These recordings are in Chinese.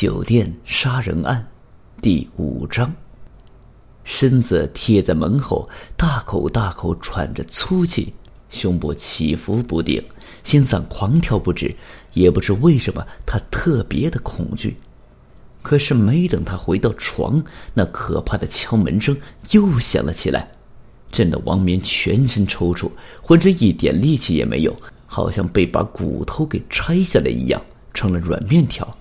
酒店杀人案第五章。身子贴在门后，大口大口喘着粗气，胸部起伏不定，心脏狂跳不止。也不知为什么，他特别的恐惧。可是没等他回到床，那可怕的敲门声又响了起来，震得王明全身抽搐，浑身一点力气也没有，好像被把骨头给拆下来一样，成了软面条。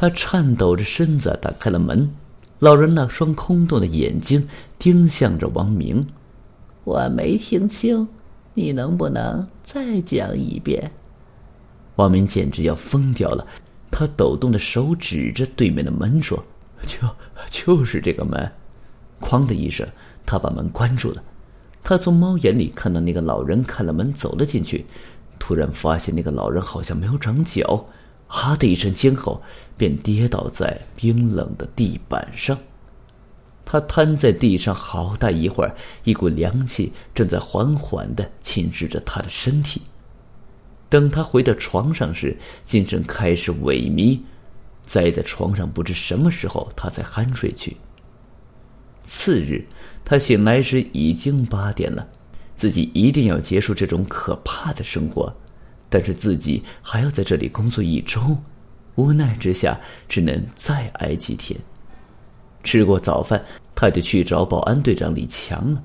他颤抖着身子打开了门。老人那双空洞的眼睛盯向着王明，我没听清，你能不能再讲一遍？王明简直要疯掉了，他抖动的手指着对面的门说：“就就是这个门。”哐的一声，他把门关住了。他从猫眼里看到那个老人开了门走了进去，突然发现那个老人好像没有长脚。啊的一声尖吼，便跌倒在冰冷的地板上。他瘫在地上好大一会儿，一股凉气正在缓缓的侵蚀着他的身体。等他回到床上时，精神开始萎靡，栽在床上不知什么时候他才酣睡去。次日，他醒来时已经八点了，自己一定要结束这种可怕的生活。但是自己还要在这里工作一周，无奈之下只能再挨几天。吃过早饭，他就去找保安队长李强了，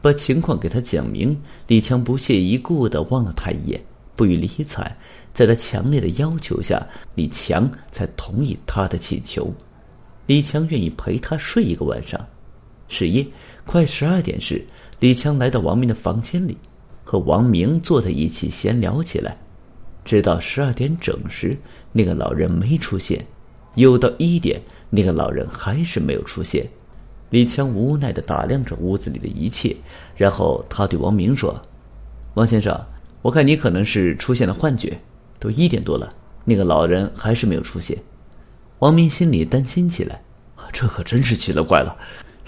把情况给他讲明。李强不屑一顾的望了他一眼，不予理睬。在他强烈的要求下，李强才同意他的请求。李强愿意陪他睡一个晚上。是夜快十二点时，李强来到王明的房间里。和王明坐在一起闲聊起来，直到十二点整时，那个老人没出现。又到一点，那个老人还是没有出现。李强无奈的打量着屋子里的一切，然后他对王明说：“王先生，我看你可能是出现了幻觉。都一点多了，那个老人还是没有出现。”王明心里担心起来：“这可真是奇了怪了，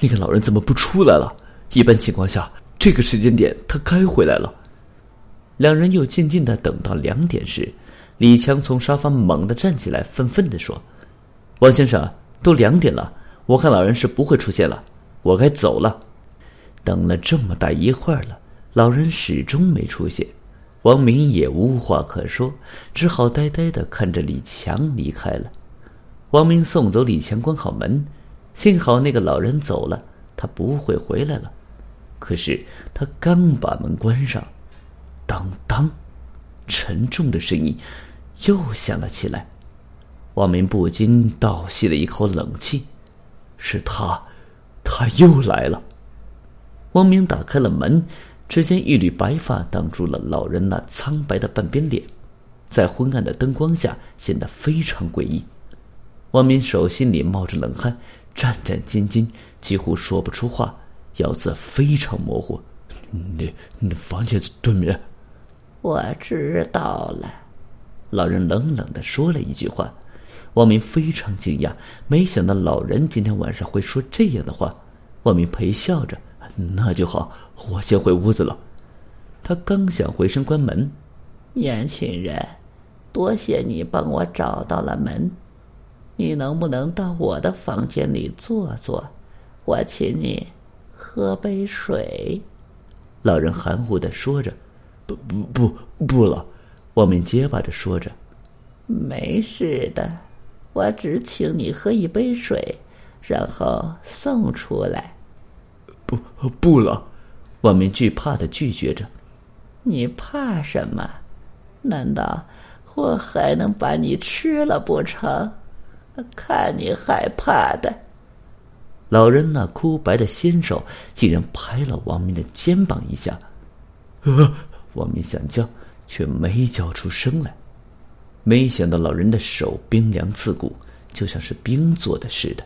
那个老人怎么不出来了？一般情况下……”这个时间点，他该回来了。两人又静静的等到两点时，李强从沙发猛地站起来，愤愤地说：“王先生，都两点了，我看老人是不会出现了，我该走了。”等了这么大一会儿了，老人始终没出现，王明也无话可说，只好呆呆的看着李强离开了。王明送走李强，关好门，幸好那个老人走了，他不会回来了。可是他刚把门关上，当当，沉重的声音又响了起来。王明不禁倒吸了一口冷气，是他，他又来了。王明打开了门，只见一缕白发挡住了老人那苍白的半边脸，在昏暗的灯光下显得非常诡异。王明手心里冒着冷汗，战战兢兢，几乎说不出话。咬字非常模糊，你你的房间对面。我知道了，老人冷冷的说了一句话。王明非常惊讶，没想到老人今天晚上会说这样的话。王明陪笑着，那就好，我先回屋子了。他刚想回身关门，年轻人，多谢你帮我找到了门，你能不能到我的房间里坐坐？我请你。喝杯水，老人含糊的说着：“不不不不了。”王明结巴着说着：“没事的，我只请你喝一杯水，然后送出来。”不不了，王明惧怕的拒绝着：“你怕什么？难道我还能把你吃了不成？看你害怕的！”老人那枯白的纤手竟然拍了王明的肩膀一下，呃，王明想叫，却没叫出声来。没想到老人的手冰凉刺骨，就像是冰做的似的。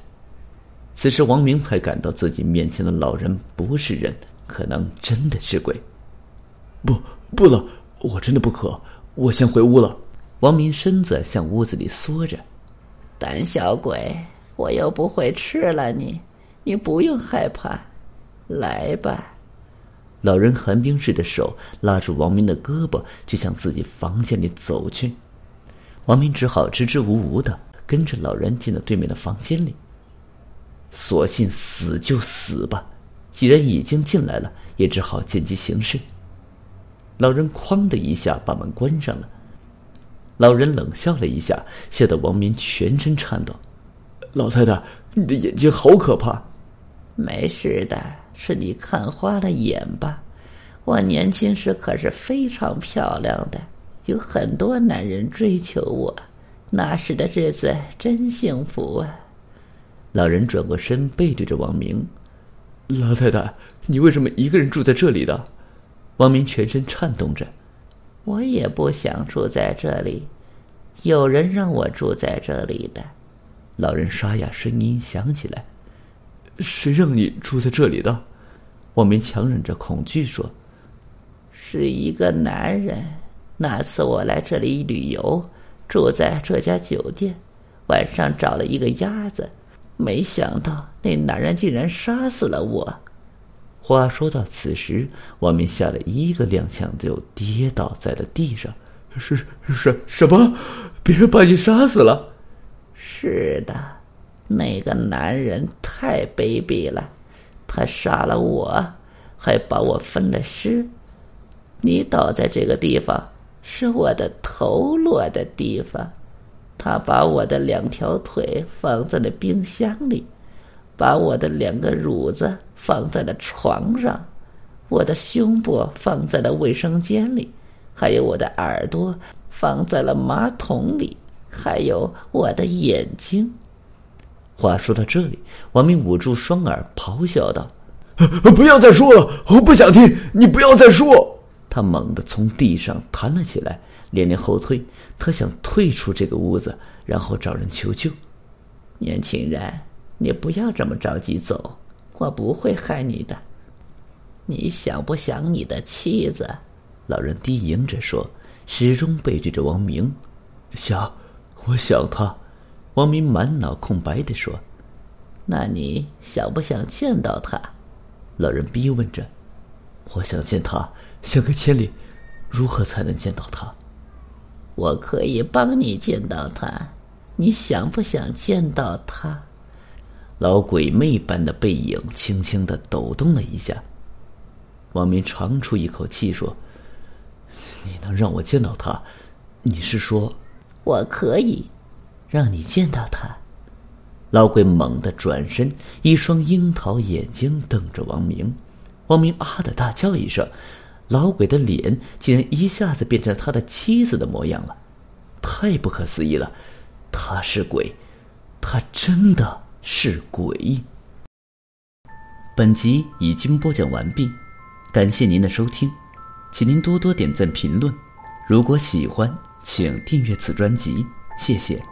此时王明才感到自己面前的老人不是人，可能真的是鬼。不，不了，我真的不渴，我先回屋了。王明身子向屋子里缩着，胆小鬼，我又不会吃了你。你不用害怕，来吧。老人寒冰似的手拉住王明的胳膊，就向自己房间里走去。王明只好支支吾吾的跟着老人进了对面的房间里。索性死就死吧，既然已经进来了，也只好见机行事。老人哐的一下把门关上了。老人冷笑了一下，吓得王明全身颤抖。老太太，你的眼睛好可怕。没事的，是你看花了眼吧？我年轻时可是非常漂亮的，有很多男人追求我，那时的日子真幸福啊！老人转过身，背对着王明。老太太，你为什么一个人住在这里的？王明全身颤动着。我也不想住在这里，有人让我住在这里的。老人沙哑声音响起来：“谁让你住在这里的？”王明强忍着恐惧说：“是一个男人。那次我来这里旅游，住在这家酒店，晚上找了一个鸭子，没想到那男人竟然杀死了我。”话说到此时，王明吓了一个踉跄，就跌倒在了地上。是是什么？别人把你杀死了？是的，那个男人太卑鄙了，他杀了我，还把我分了尸。你倒在这个地方，是我的头落的地方。他把我的两条腿放在了冰箱里。把我的两个乳子放在了床上，我的胸部放在了卫生间里，还有我的耳朵放在了马桶里，还有我的眼睛。话说到这里，王明捂住双耳，咆哮道：“不要再说了，我不想听！你不要再说！”他猛地从地上弹了起来，连连后退。他想退出这个屋子，然后找人求救。年轻人。你不要这么着急走，我不会害你的。你想不想你的妻子？老人低吟着说，始终背对着王明。想，我想他。王明满脑空白的说。那你想不想见到他？老人逼问着。我想见他，相隔千里，如何才能见到他？我可以帮你见到他。你想不想见到他？老鬼魅般的背影轻轻的抖动了一下，王明长出一口气说：“你能让我见到他？你是说，我可以让你见到他？”老鬼猛地转身，一双樱桃眼睛瞪着王明。王明啊的大叫一声，老鬼的脸竟然一下子变成了他的妻子的模样了，太不可思议了！他是鬼，他真的。是鬼。本集已经播讲完毕，感谢您的收听，请您多多点赞评论。如果喜欢，请订阅此专辑，谢谢。